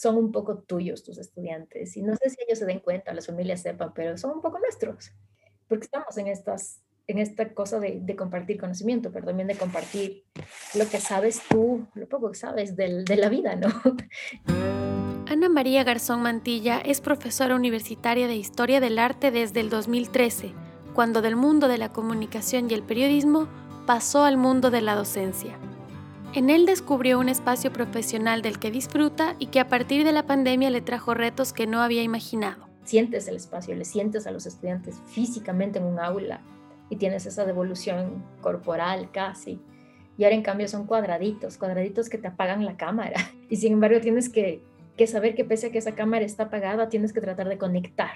son un poco tuyos tus estudiantes. Y no sé si ellos se den cuenta, las familias sepan, pero son un poco nuestros, porque estamos en, estas, en esta cosa de, de compartir conocimiento, pero también de compartir lo que sabes tú, lo poco que sabes del, de la vida, ¿no? Ana María Garzón Mantilla es profesora universitaria de Historia del Arte desde el 2013, cuando del mundo de la comunicación y el periodismo pasó al mundo de la docencia. En él descubrió un espacio profesional del que disfruta y que a partir de la pandemia le trajo retos que no había imaginado. Sientes el espacio, le sientes a los estudiantes físicamente en un aula y tienes esa devolución corporal casi. Y ahora en cambio son cuadraditos, cuadraditos que te apagan la cámara. Y sin embargo tienes que, que saber que pese a que esa cámara está apagada, tienes que tratar de conectar.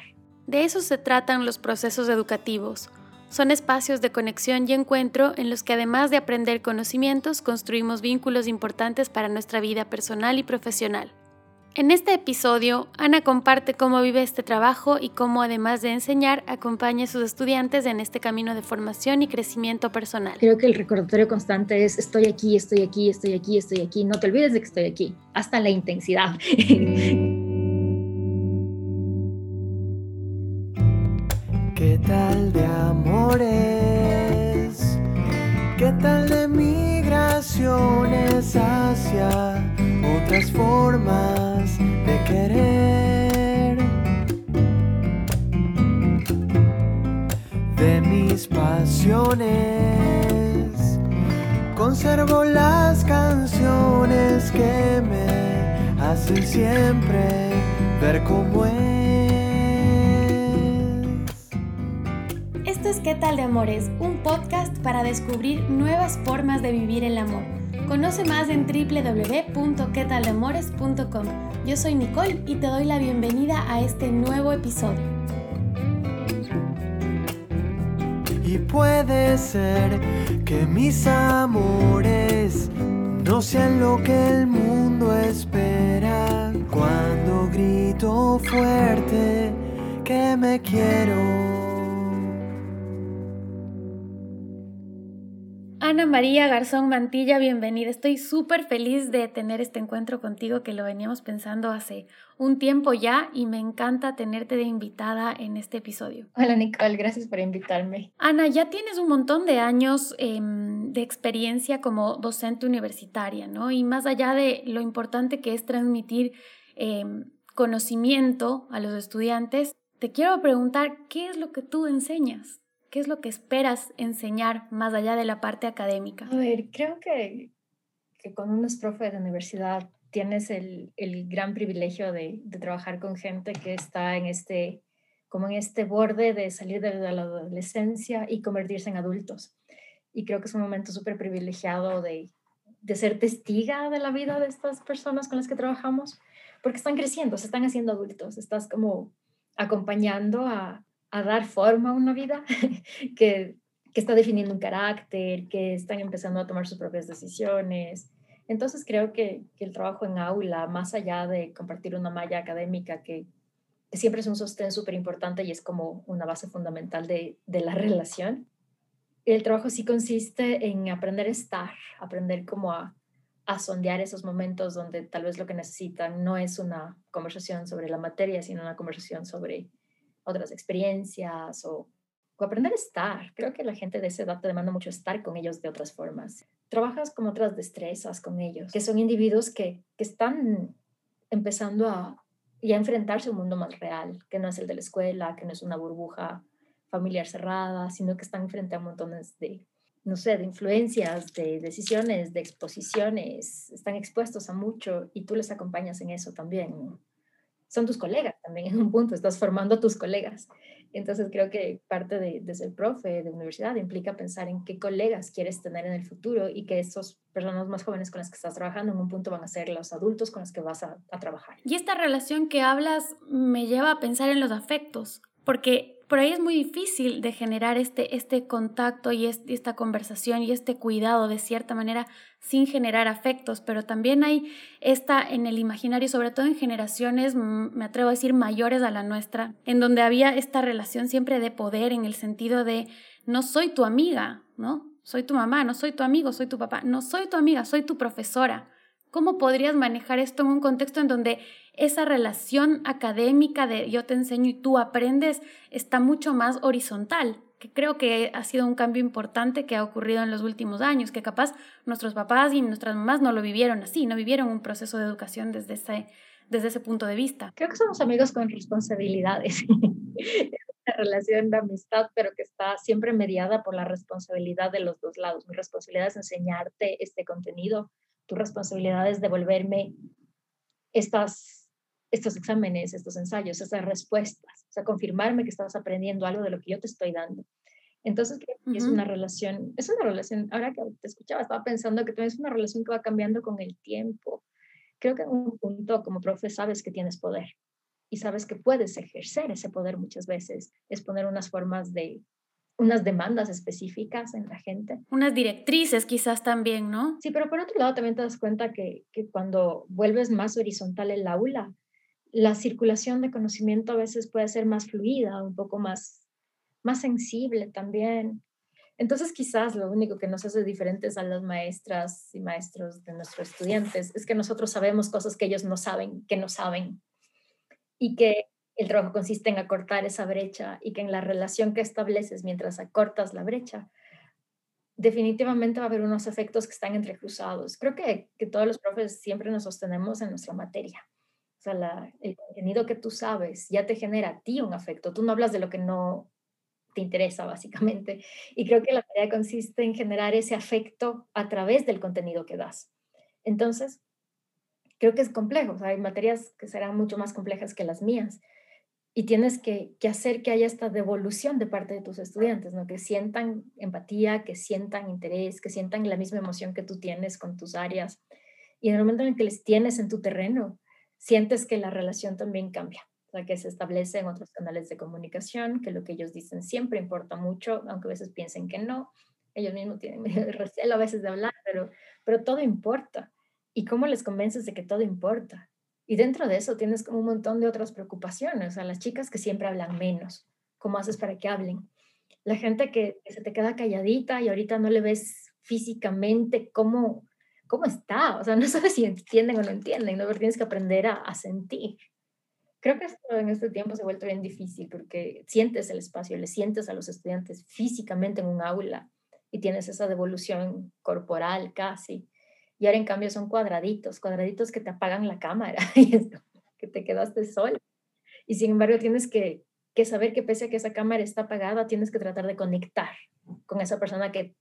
De eso se tratan los procesos educativos son espacios de conexión y encuentro en los que además de aprender conocimientos, construimos vínculos importantes para nuestra vida personal y profesional. En este episodio, Ana comparte cómo vive este trabajo y cómo además de enseñar, acompaña a sus estudiantes en este camino de formación y crecimiento personal. Creo que el recordatorio constante es estoy aquí, estoy aquí, estoy aquí, estoy aquí, no te olvides de que estoy aquí, hasta la intensidad. ¿Qué tal de amores? ¿Qué tal de migraciones hacia otras formas de querer? De mis pasiones, conservo las canciones que me hacen siempre ver cómo es. ¿Qué tal de Amores? Un podcast para descubrir nuevas formas de vivir el amor. Conoce más en www.quetaldamores.com. Yo soy Nicole y te doy la bienvenida a este nuevo episodio. Y puede ser que mis amores no sean lo que el mundo espera cuando grito fuerte que me quiero. Ana María Garzón Mantilla, bienvenida. Estoy súper feliz de tener este encuentro contigo que lo veníamos pensando hace un tiempo ya y me encanta tenerte de invitada en este episodio. Hola Nicole, gracias por invitarme. Ana, ya tienes un montón de años em, de experiencia como docente universitaria, ¿no? Y más allá de lo importante que es transmitir em, conocimiento a los estudiantes, te quiero preguntar, ¿qué es lo que tú enseñas? ¿Qué es lo que esperas enseñar más allá de la parte académica? A ver, creo que, que cuando uno es profe de universidad tienes el, el gran privilegio de, de, trabajar con gente que está en este, como en este borde de salir de la adolescencia y convertirse en adultos. Y creo que es un momento súper privilegiado de, de ser testiga de la vida de estas personas con las que trabajamos, porque están creciendo, se están haciendo adultos, estás como acompañando a, a dar forma a una vida, que, que está definiendo un carácter, que están empezando a tomar sus propias decisiones. Entonces creo que, el trabajo en aula, más allá de compartir una malla académica que, siempre es un sostén súper importante y es como una base fundamental de, de la relación, el trabajo sí consiste en aprender a estar, aprender como a sondear esos momentos donde tal vez lo que necesitan no es una conversación sobre la materia, sino una conversación sobre otras experiencias o, aprender a estar. Creo que la gente de esa edad te demanda mucho estar con ellos de otras formas. Trabajas con otras destrezas con ellos, que son individuos que, que están empezando a, y a enfrentarse a un mundo más real, que no es el de la escuela, que no es una burbuja familiar cerrada, sino que están frente a montones de, no sé, de influencias, de decisiones, de exposiciones, están expuestos a mucho y tú les acompañas en eso también son tus colegas también en un punto, estás formando a tus colegas. Entonces creo que parte de, de, ser profe de universidad implica pensar en qué colegas quieres tener en el futuro y que esos personas más jóvenes con las que estás trabajando en un punto van a ser los adultos con los que vas a trabajar. Y esta relación que hablas me lleva a pensar en los afectos, porque por ahí es muy difícil de generar este, este contacto y esta conversación y este cuidado de cierta manera sin generar afectos, pero también hay esta en el imaginario, sobre todo en generaciones, me atrevo a decir, mayores a la nuestra, en donde había esta relación siempre de poder en el sentido de no soy tu amiga, ¿no? Soy tu mamá, no soy tu amigo, soy tu papá, no soy tu amiga, soy tu profesora ¿Cómo podrías manejar esto en un contexto en donde esa relación académica de yo te enseño y tú aprendes está mucho más horizontal? Que creo que ha sido un cambio importante que ha ocurrido en los últimos años, que capaz nuestros papás y nuestras mamás no lo vivieron así, no vivieron un proceso de educación desde ese, desde ese punto de vista. Creo que somos amigos con responsabilidades. una relación de amistad, pero que está siempre mediada por la responsabilidad de los dos lados. Mi responsabilidad es enseñarte este contenido, tu responsabilidad es devolverme estas, estos exámenes, estos ensayos, estas respuestas, o sea, confirmarme que estás aprendiendo algo de lo que yo te estoy dando. Entonces, es una relación, es una relación, ahora que te escuchaba, estaba pensando que también es una relación que va cambiando con el tiempo. Creo que en un punto como profe sabes que tienes poder y sabes que puedes ejercer ese poder muchas veces, es poner unas formas de unas demandas específicas en la gente. Unas directrices quizás también, ¿no? Sí, pero por otro lado también te das cuenta que, que cuando vuelves más horizontal el aula, la circulación de conocimiento a veces puede ser más fluida, un poco más, más sensible también. Entonces quizás lo único que nos hace diferentes a las maestras y maestros de nuestros estudiantes es que nosotros sabemos cosas que ellos no saben, que no saben. Y que el trabajo consiste en acortar esa brecha y que en la relación que estableces mientras acortas la brecha, definitivamente va a haber unos efectos que están entrecruzados. Creo que, que todos los profes siempre nos sostenemos en nuestra materia. Sea, el contenido que tú sabes ya te genera a ti un afecto. Tú no hablas de lo que no te interesa, básicamente. Y creo que la tarea consiste en generar ese afecto a través del contenido que das. Entonces, creo que es complejo. hay materias que serán mucho más complejas que las mías, y tienes que, hacer que haya esta devolución de parte de tus estudiantes, ¿no? que sientan empatía, que sientan interés, que sientan la misma emoción que tú tienes con tus áreas. Y en el momento en que les tienes en tu terreno, sientes que la relación también cambia, o sea, que se establece en otros canales de comunicación, que lo que ellos dicen siempre importa mucho, aunque a veces piensen que no. Ellos mismos tienen recelo a veces de hablar, pero, pero todo importa. ¿Y cómo les convences de que todo importa? Y dentro de eso tienes como un montón de otras preocupaciones, o sea, las chicas que siempre hablan menos, ¿cómo haces para que hablen? La gente que, se te queda calladita y ahorita no le ves físicamente cómo, cómo está, o sea, no sabes si entienden o no entienden, ¿no? Pero tienes que aprender a, a sentir. Creo que esto en este tiempo se ha vuelto bien difícil porque sientes el espacio, le sientes a los estudiantes físicamente en un aula y tienes esa devolución corporal casi y ahora en cambio son cuadraditos, cuadraditos que te apagan la cámara y es que te quedaste sola. Y sin embargo tienes que, que saber que pese a que esa cámara está apagada, tienes que tratar de conectar con esa persona que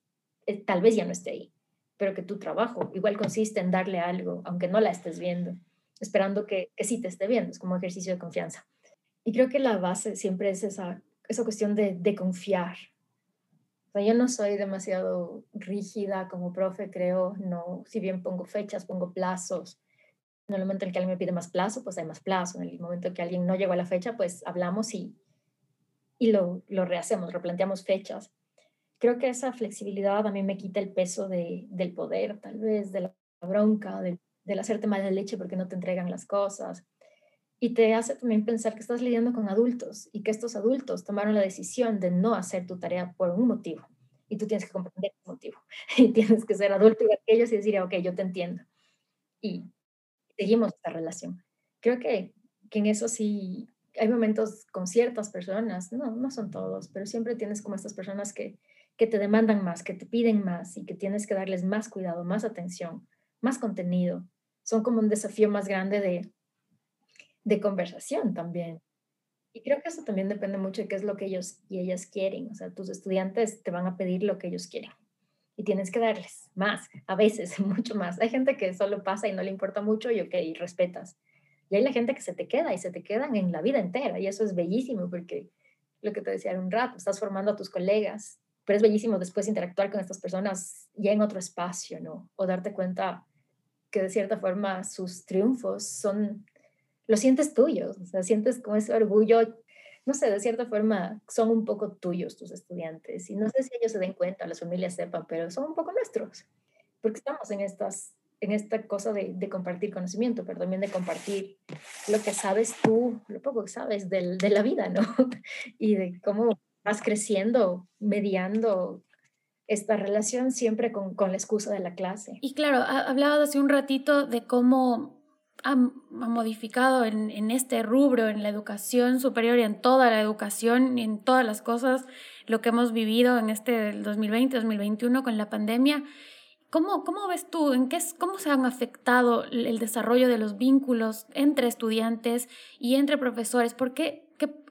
eh, tal vez ya no esté ahí, pero que tu trabajo igual consiste en darle algo, aunque no la estés viendo, esperando que, que sí te esté viendo, es como ejercicio de confianza. Y creo que la base siempre es esa, esa cuestión de, de confiar, yo no soy demasiado rígida como profe, creo, no, si bien pongo fechas, pongo plazos. En el momento en que alguien me pide más plazo, pues hay más plazo. En el momento en que alguien no llegó a la fecha, pues hablamos y, y lo, lo rehacemos, replanteamos fechas. Creo que esa flexibilidad a mí me quita el peso de, del poder, tal vez, de la bronca, del, del hacerte mal de leche porque no te entregan las cosas. Y te hace también pensar que estás lidiando con adultos y que estos adultos tomaron la decisión de no hacer tu tarea por un motivo. Y tú tienes que comprender el motivo. Y tienes que ser adulto y aquellos y decir, ok, yo te entiendo. Y seguimos esta relación. Creo que, que en eso sí hay momentos con ciertas personas, no, no son todos, pero siempre tienes como estas personas que, que te demandan más, que te piden más y que tienes que darles más cuidado, más atención, más contenido. Son como un desafío más grande de, de conversación también. Y creo que eso también depende mucho de qué es lo que ellos y ellas quieren. O sea, tus estudiantes te van a pedir lo que ellos quieren y tienes que darles más, a veces mucho más. Hay gente que solo pasa y no le importa mucho y ok, y respetas. Y hay la gente que se te queda y se te quedan en la vida entera y eso es bellísimo porque lo que te decía un rato, estás formando a tus colegas, pero es bellísimo después interactuar con estas personas ya en otro espacio, ¿no? O darte cuenta que de cierta forma sus triunfos son lo sientes tuyos, o sea, sientes como ese orgullo, no sé, de cierta forma son un poco tuyos tus estudiantes y no sé si ellos se den cuenta, las familias sepan, pero son un poco nuestros, porque estamos en estas en esta cosa de, de compartir conocimiento, pero también de compartir lo que sabes tú, lo poco que sabes de la vida, ¿no? y de cómo vas creciendo, mediando esta relación siempre con, con la excusa de la clase. Y claro, hablabas hace un ratito de cómo ha, modificado en, en, este rubro, en la educación superior y en toda la educación y en todas las cosas, lo que hemos vivido en este 2020-2021 con la pandemia. ¿Cómo, ¿Cómo ves tú, en qué, cómo se han afectado el desarrollo de los vínculos entre estudiantes y entre profesores? ¿Por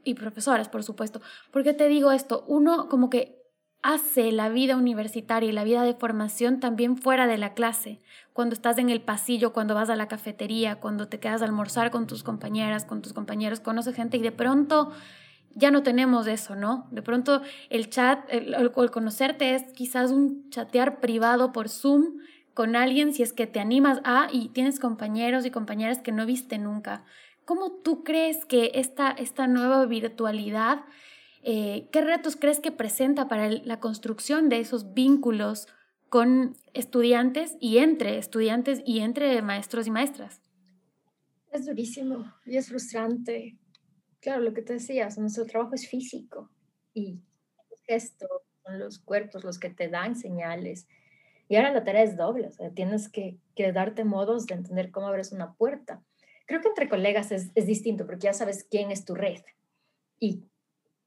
y profesoras, por supuesto. ¿Por qué te digo esto? Uno como que hace la vida universitaria y la vida de formación también fuera de la clase, cuando estás en el pasillo, cuando vas a la cafetería, cuando te quedas a almorzar con tus compañeras, con tus compañeros, conoces gente y de pronto ya no tenemos eso, ¿no? De pronto el chat, el, el, conocerte es quizás un chatear privado por Zoom con alguien si es que te animas a y tienes compañeros y compañeras que no viste nunca. ¿Cómo tú crees que esta, esta nueva virtualidad eh, ¿Qué retos crees que presenta para la construcción de esos vínculos con estudiantes y entre estudiantes y entre maestros y maestras? Es durísimo y es frustrante. Claro, lo que te decías, nuestro trabajo es físico y gestos son los cuerpos los que te dan señales. Y ahora la tarea es doble, o sea, tienes que, que darte modos de entender cómo abres una puerta. Creo que entre colegas es, es distinto porque ya sabes quién es tu red y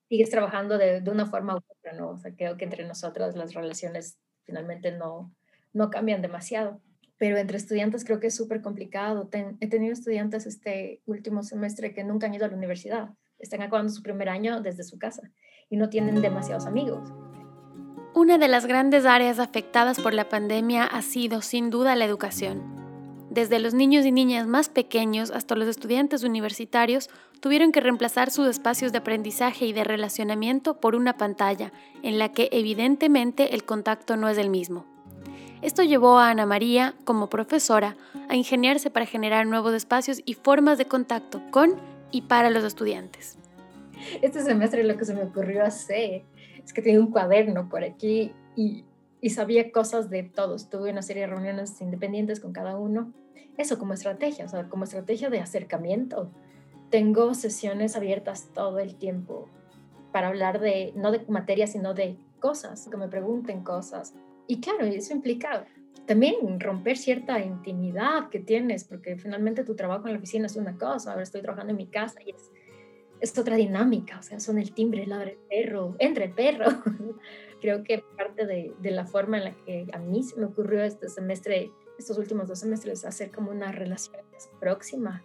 sigues trabajando de, de, una forma u otra, ¿no? O sea, creo que entre nosotras las relaciones finalmente no, no cambian demasiado. Pero entre estudiantes creo que es súper complicado. he tenido estudiantes este último semestre que nunca han ido a la universidad. Están acabando su primer año desde su casa y no tienen demasiados amigos. Una de las grandes áreas afectadas por la pandemia ha sido sin duda la educación. Desde los niños y niñas más pequeños hasta los estudiantes universitarios tuvieron que reemplazar sus espacios de aprendizaje y de relacionamiento por una pantalla, en la que evidentemente el contacto no es el mismo. Esto llevó a Ana María, como profesora, a ingeniarse para generar nuevos espacios y formas de contacto con y para los estudiantes. Este semestre lo que se me ocurrió hacer es que tenía un cuaderno por aquí y, y sabía cosas de todos. Tuve una serie de reuniones independientes con cada uno eso como estrategia, o sea, como estrategia de acercamiento. Tengo sesiones abiertas todo el tiempo para hablar de, no de materia, sino de cosas, que me pregunten cosas. Y claro, eso implica también romper cierta intimidad que tienes, porque finalmente tu trabajo en la oficina es una cosa, ahora estoy trabajando en mi casa y es, es otra dinámica, o sea, son el timbre, ladra el perro, entre el perro. Creo que parte de, de la forma en la que a mí se me ocurrió este semestre estos últimos dos semestres hacer como una relación próxima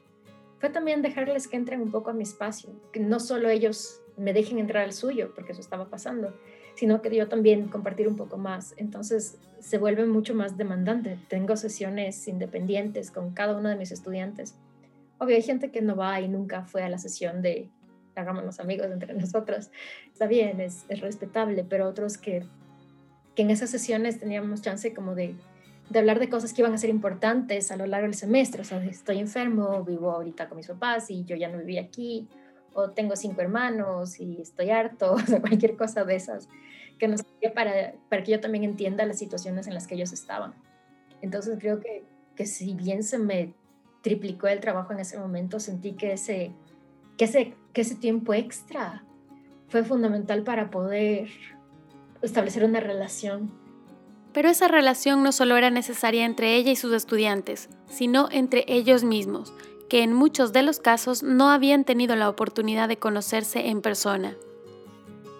fue también dejarles que entren un poco a mi espacio, que no solo ellos me dejen entrar al suyo, porque eso estaba pasando, sino que yo también compartir un poco más. Entonces se vuelve mucho más demandante. Tengo sesiones independientes con cada uno de mis estudiantes. Obvio, hay gente que no va y nunca fue a la sesión de hagámonos amigos entre nosotros. Está bien, es, es respetable, pero otros que, que en esas sesiones teníamos chance como de de hablar de cosas que iban a ser importantes a lo largo del semestre. O sea, estoy enfermo, vivo ahorita con mis papás y yo ya no viví aquí, o tengo cinco hermanos y estoy harto, o sea, cualquier cosa de esas, que nos para, para que yo también entienda las situaciones en las que ellos estaban. Entonces creo que, que si bien se me triplicó el trabajo en ese momento, sentí que ese, que ese, que ese tiempo extra fue fundamental para poder establecer una relación pero esa relación no solo era necesaria entre ella y sus estudiantes, sino entre ellos mismos, que en muchos de los casos no habían tenido la oportunidad de conocerse en persona.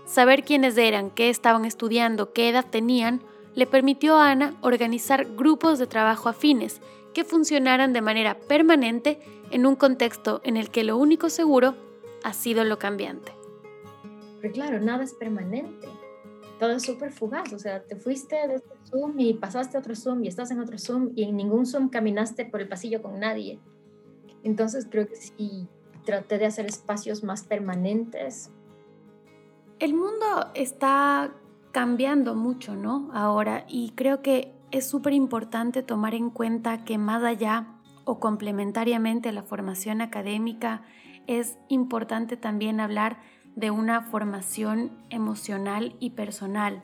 Saber quiénes eran, qué estaban estudiando, qué edad tenían, le permitió a Ana organizar grupos de trabajo afines que funcionaran de manera permanente en un contexto en el que lo único seguro ha sido lo cambiante. Pero claro, nada es permanente todo es súper fugaz, o sea, te fuiste de este Zoom y pasaste a otro Zoom y estás en otro Zoom y en ningún Zoom caminaste por el pasillo con nadie. Entonces creo que sí traté de hacer espacios más permanentes. El mundo está cambiando mucho, ¿no? Ahora, y creo que es súper importante tomar en cuenta que más allá o complementariamente a la formación académica, es importante también hablar de una formación emocional y personal.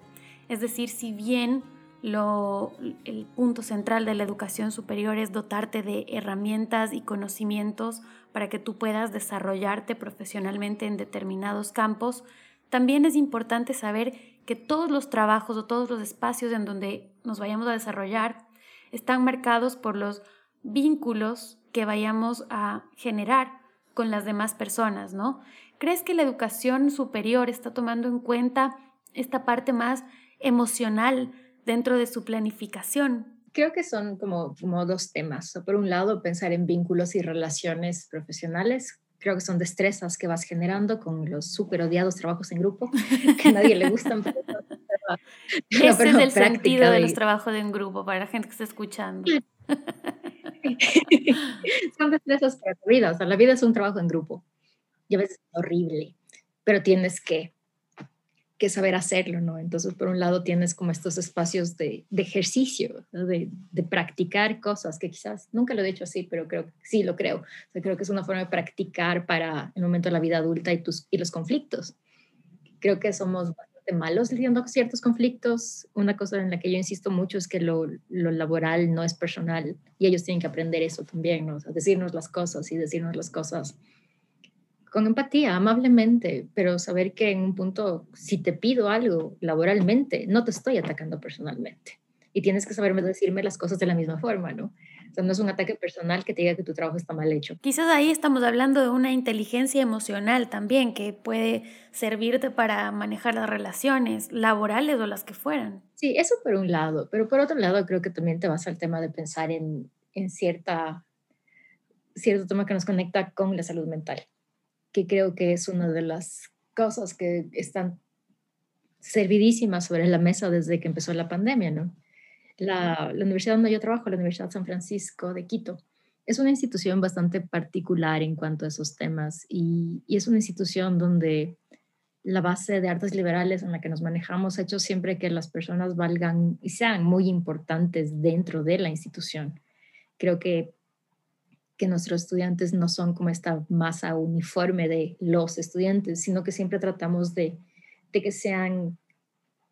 Es decir, si bien lo, el punto central de la educación superior es dotarte de herramientas y conocimientos para que tú puedas desarrollarte profesionalmente en determinados campos, también es importante saber que todos los trabajos o todos los espacios en donde nos vayamos a desarrollar están marcados por los vínculos que vayamos a generar con las demás personas, ¿no? ¿Crees que la educación superior está tomando en cuenta esta parte más emocional dentro de su planificación? Creo que son como, como dos temas. Por un lado, pensar en vínculos y relaciones profesionales. Creo que son destrezas que vas generando con los súper odiados trabajos en grupo, que a nadie le gustan. Pero, Ese es el sentido de los trabajos en grupo para la gente que está escuchando. son destrezas para tu vida. O sea, la vida es un trabajo en grupo. Y a veces es horrible, pero tienes que que saber hacerlo, ¿no? Entonces, por un lado, tienes como estos espacios de, ejercicio, de, practicar cosas que quizás nunca lo he hecho así, pero creo sí lo creo. Creo que es una forma de practicar para el momento de la vida adulta y, tus, y los conflictos. Creo que somos bastante malos lidiando ciertos conflictos. Una cosa en la que yo insisto mucho es que lo, lo laboral no es personal y ellos tienen que aprender eso también, ¿no? O decirnos las cosas y decirnos las cosas con empatía, amablemente, pero saber que en un punto, si te pido algo laboralmente, no te estoy atacando personalmente. Y tienes que saberme decirme las cosas de la misma forma, ¿no? O sea, no es un ataque personal que te diga que tu trabajo está mal hecho. Quizás ahí estamos hablando de una inteligencia emocional también que puede servirte para manejar las relaciones laborales o las que fueran. Sí, eso por un lado, pero por otro lado creo que también te vas al tema de pensar en, en cierta, cierto tema que nos conecta con la salud mental que creo que es una de las cosas que están servidísimas sobre la mesa desde que empezó la pandemia, ¿no? La, la, universidad donde yo trabajo, la Universidad San Francisco de Quito, es una institución bastante particular en cuanto a esos temas y, y, es una institución donde la base de artes liberales en la que nos manejamos ha hecho siempre que las personas valgan y sean muy importantes dentro de la institución. Creo que que nuestros estudiantes no son como esta masa uniforme de los estudiantes, sino que siempre tratamos de, que sean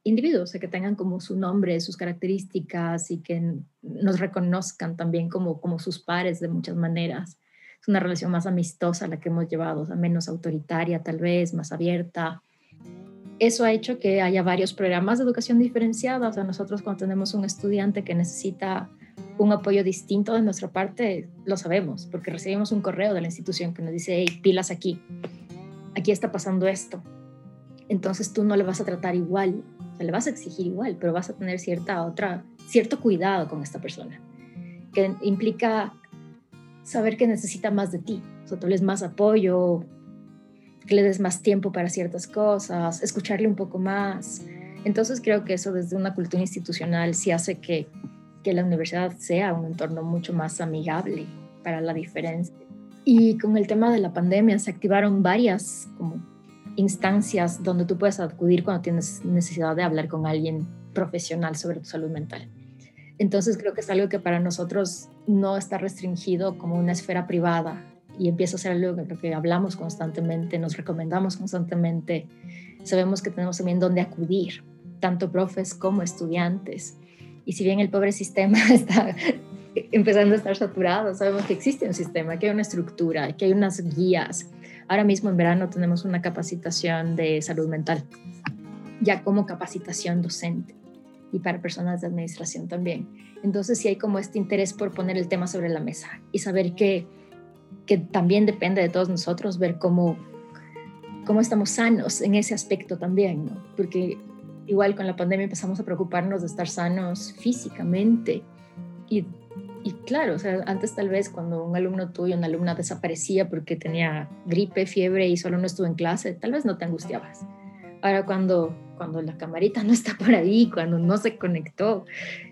individuos, que tengan como su nombre, sus características y que nos reconozcan también como, como sus pares de muchas maneras. Es una relación más amistosa la que hemos llevado, menos autoritaria tal vez, más abierta. Eso ha hecho que haya varios programas de educación diferenciada. O sea, nosotros cuando tenemos un estudiante que necesita un apoyo distinto de nuestra parte, lo sabemos, porque recibimos un correo de la institución que nos dice, hey, pilas aquí, aquí está pasando esto. Entonces tú no le vas a tratar igual, o le vas a exigir igual, pero vas a tener cierta otra, cierto cuidado con esta persona, que implica saber que necesita más de ti, o sea, tú le des más apoyo, que le des más tiempo para ciertas cosas, escucharle un poco más. Entonces creo que eso desde una cultura institucional sí hace que que la universidad sea un entorno mucho más amigable para la diferencia. Y con el tema de la pandemia se activaron varias como instancias donde tú puedes acudir cuando tienes necesidad de hablar con alguien profesional sobre tu salud mental. Entonces creo que es algo que para nosotros no está restringido como una esfera privada y empieza a ser algo en lo que hablamos constantemente, nos recomendamos constantemente, sabemos que tenemos también dónde acudir, tanto profes como estudiantes. Y si bien el pobre sistema está empezando a estar saturado, sabemos que existe un sistema, que hay una estructura, que hay unas guías. Ahora mismo en verano tenemos una capacitación de salud mental, ya como capacitación docente y para personas de administración también. Entonces sí hay como este interés por poner el tema sobre la mesa y saber que, que también depende de todos nosotros ver cómo, cómo estamos sanos en ese aspecto también, ¿no? Porque igual con la pandemia empezamos a preocuparnos de estar sanos físicamente. Y, y claro, o sea, antes tal vez cuando un alumno tuyo, una alumna desaparecía porque tenía gripe, fiebre y solo no estuvo en clase, tal vez no te angustiabas. Ahora cuando, cuando la camarita no está por ahí, cuando no se conectó,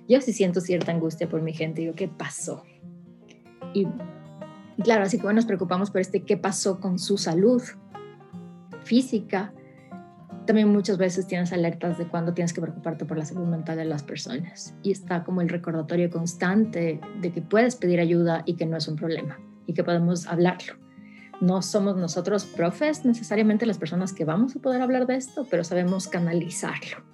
yo sí siento cierta angustia por mi gente. Digo, ¿qué pasó? Y claro, así como nos preocupamos por este qué pasó con su salud física, también muchas veces tienes alertas de cuando tienes que preocuparte por la salud mental de las personas y está como el recordatorio constante de que puedes pedir ayuda y que no es un problema y que podemos hablarlo. No somos nosotros profes necesariamente las personas que vamos a poder hablar de esto, pero sabemos canalizarlo.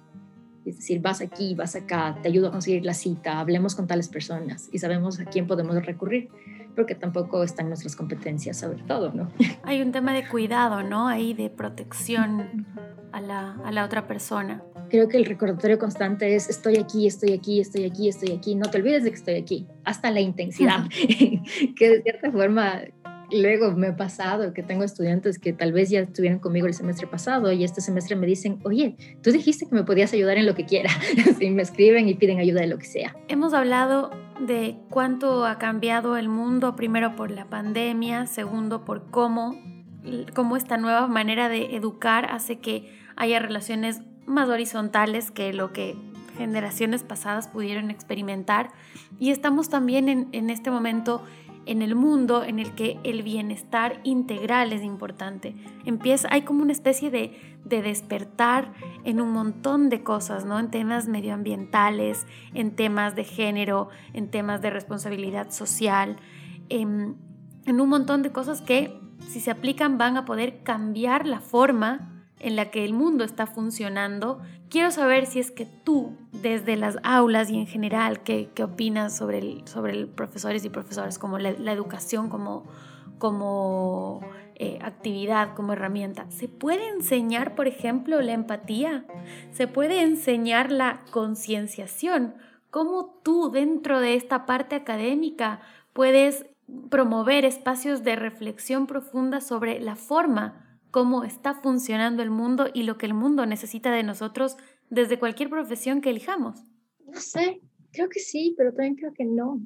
Es decir, vas aquí, vas acá, te ayudo a conseguir la cita, hablemos con tales personas y sabemos a quién podemos recurrir, porque tampoco están nuestras competencias sobre todo, ¿no? Hay un tema de cuidado, ¿no? Ahí de protección a la, a la otra persona. Creo que el recordatorio constante es estoy aquí, estoy aquí, estoy aquí, estoy aquí. No te olvides de que estoy aquí, hasta la intensidad, que de cierta forma luego me ha pasado que tengo estudiantes que tal vez ya estuvieron conmigo el semestre pasado y este semestre me dicen, oye, tú dijiste que me podías ayudar en lo que quiera. y me escriben y piden ayuda de lo que sea. Hemos hablado de cuánto ha cambiado el mundo, primero por la pandemia, segundo por cómo, cómo esta nueva manera de educar hace que haya relaciones más horizontales que lo que generaciones pasadas pudieron experimentar. Y estamos también en, en este momento en el mundo en el que el bienestar integral es importante. Empieza, hay como una especie de, despertar en un montón de cosas, ¿no? En temas medioambientales, en temas de género, en temas de responsabilidad social, en, en un montón de cosas que si se aplican van a poder cambiar la forma en la que el mundo está funcionando. Quiero saber si es que tú, desde las aulas y en general, ¿qué, qué opinas sobre, el, sobre el profesores y profesoras, como la, educación como, como eh, actividad, como herramienta? ¿Se puede enseñar, por ejemplo, la empatía? ¿Se puede enseñar la concienciación? ¿Cómo tú, dentro de esta parte académica, puedes promover espacios de reflexión profunda sobre la forma cómo está funcionando el mundo y lo que el mundo necesita de nosotros desde cualquier profesión que elijamos. No sé, creo que sí, pero también creo que no,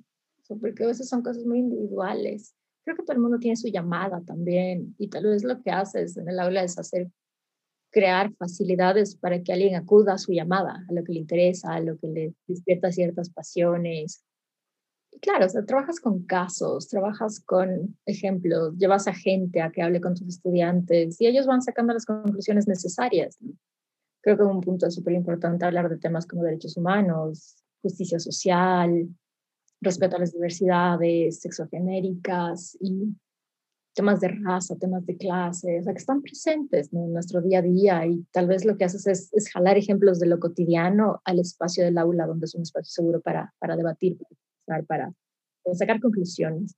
porque a veces son cosas muy individuales. Creo que todo el mundo tiene su llamada también y tal vez lo que haces en el aula es hacer crear facilidades para que alguien acuda a su llamada, a lo que le interesa, a lo que le despierta ciertas pasiones, claro, o sea, trabajas con casos, trabajas con ejemplos, llevas a gente a que hable con tus estudiantes y ellos van sacando las conclusiones necesarias. Creo que un punto súper importante hablar de temas como derechos humanos, justicia social, respeto a las diversidades sexogenéricas y temas de raza, temas de clase, o sea, que están presentes en nuestro día a día y tal vez lo que haces es, es, jalar ejemplos de lo cotidiano al espacio del aula, donde es un espacio seguro para, para debatir, para sacar conclusiones.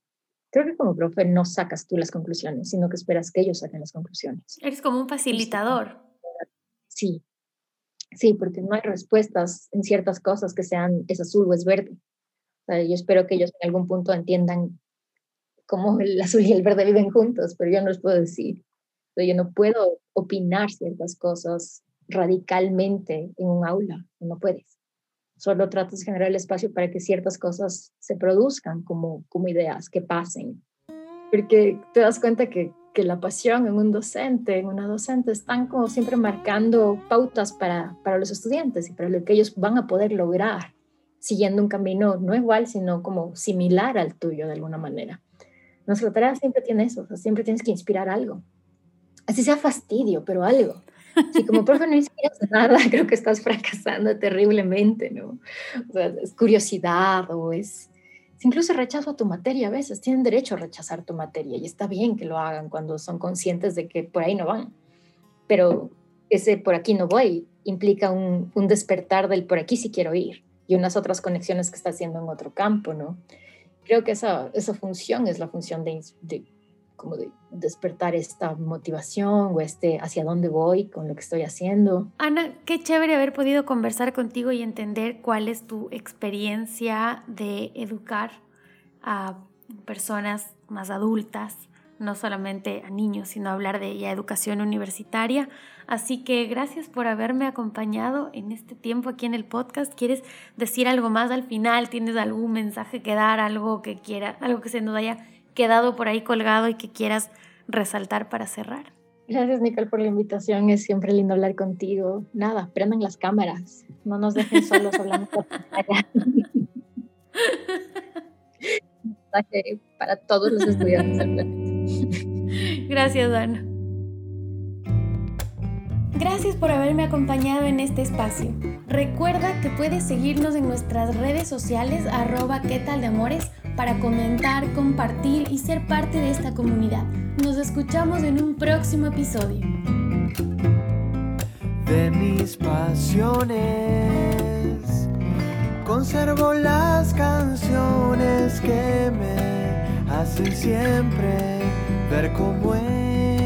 Creo que como profe no sacas tú las conclusiones, sino que esperas que ellos saquen las conclusiones. Eres como un facilitador. Sí, sí, porque no hay respuestas en ciertas cosas que sean es azul o es verde. yo espero que ellos en algún punto entiendan cómo el azul y el verde viven juntos, pero yo no les puedo decir. yo no puedo opinar ciertas cosas radicalmente en un aula, no puedes solo tratas de generar el espacio para que ciertas cosas se produzcan como, como ideas, que pasen. Porque te das cuenta que, que la pasión en un docente, en una docente, están como siempre marcando pautas para, para los estudiantes y para lo que ellos van a poder lograr, siguiendo un camino no igual, sino como similar al tuyo de alguna manera. Nuestra tarea siempre tiene eso, siempre tienes que inspirar algo. Así sea fastidio, pero algo. Si como profe no inspiras nada, creo que estás fracasando terriblemente, ¿no? O sea, es curiosidad o es, incluso rechazo a tu materia a veces. Tienen derecho a rechazar tu materia y está bien que lo hagan cuando son conscientes de que por ahí no van. Pero ese por aquí no voy implica un, un despertar del por aquí sí quiero ir y unas otras conexiones que está haciendo en otro campo, ¿no? Creo que esa, esa función es la función de, de como de despertar esta motivación o este hacia dónde voy con lo que estoy haciendo. Ana, qué chévere haber podido conversar contigo y entender cuál es tu experiencia de educar a personas más adultas, no solamente a niños, sino hablar de ya educación universitaria. Así que gracias por haberme acompañado en este tiempo aquí en el podcast. ¿Quieres decir algo más al final? ¿Tienes algún mensaje que dar, algo que quiera, algo que se nos haya quedado por ahí colgado y que quieras resaltar para cerrar. Gracias, Nicole, por la invitación. Es siempre lindo hablar contigo. Nada, prendan las cámaras. No nos dejen solos hablando para todos los estudiantes del planeta. Gracias, Ana. Gracias por haberme acompañado en este espacio. Recuerda que puedes seguirnos en nuestras redes sociales arroba qué tal de amores para comentar, compartir y ser parte de esta comunidad. Nos escuchamos en un próximo episodio. De mis pasiones, conservo las canciones que me hacen siempre ver cómo es.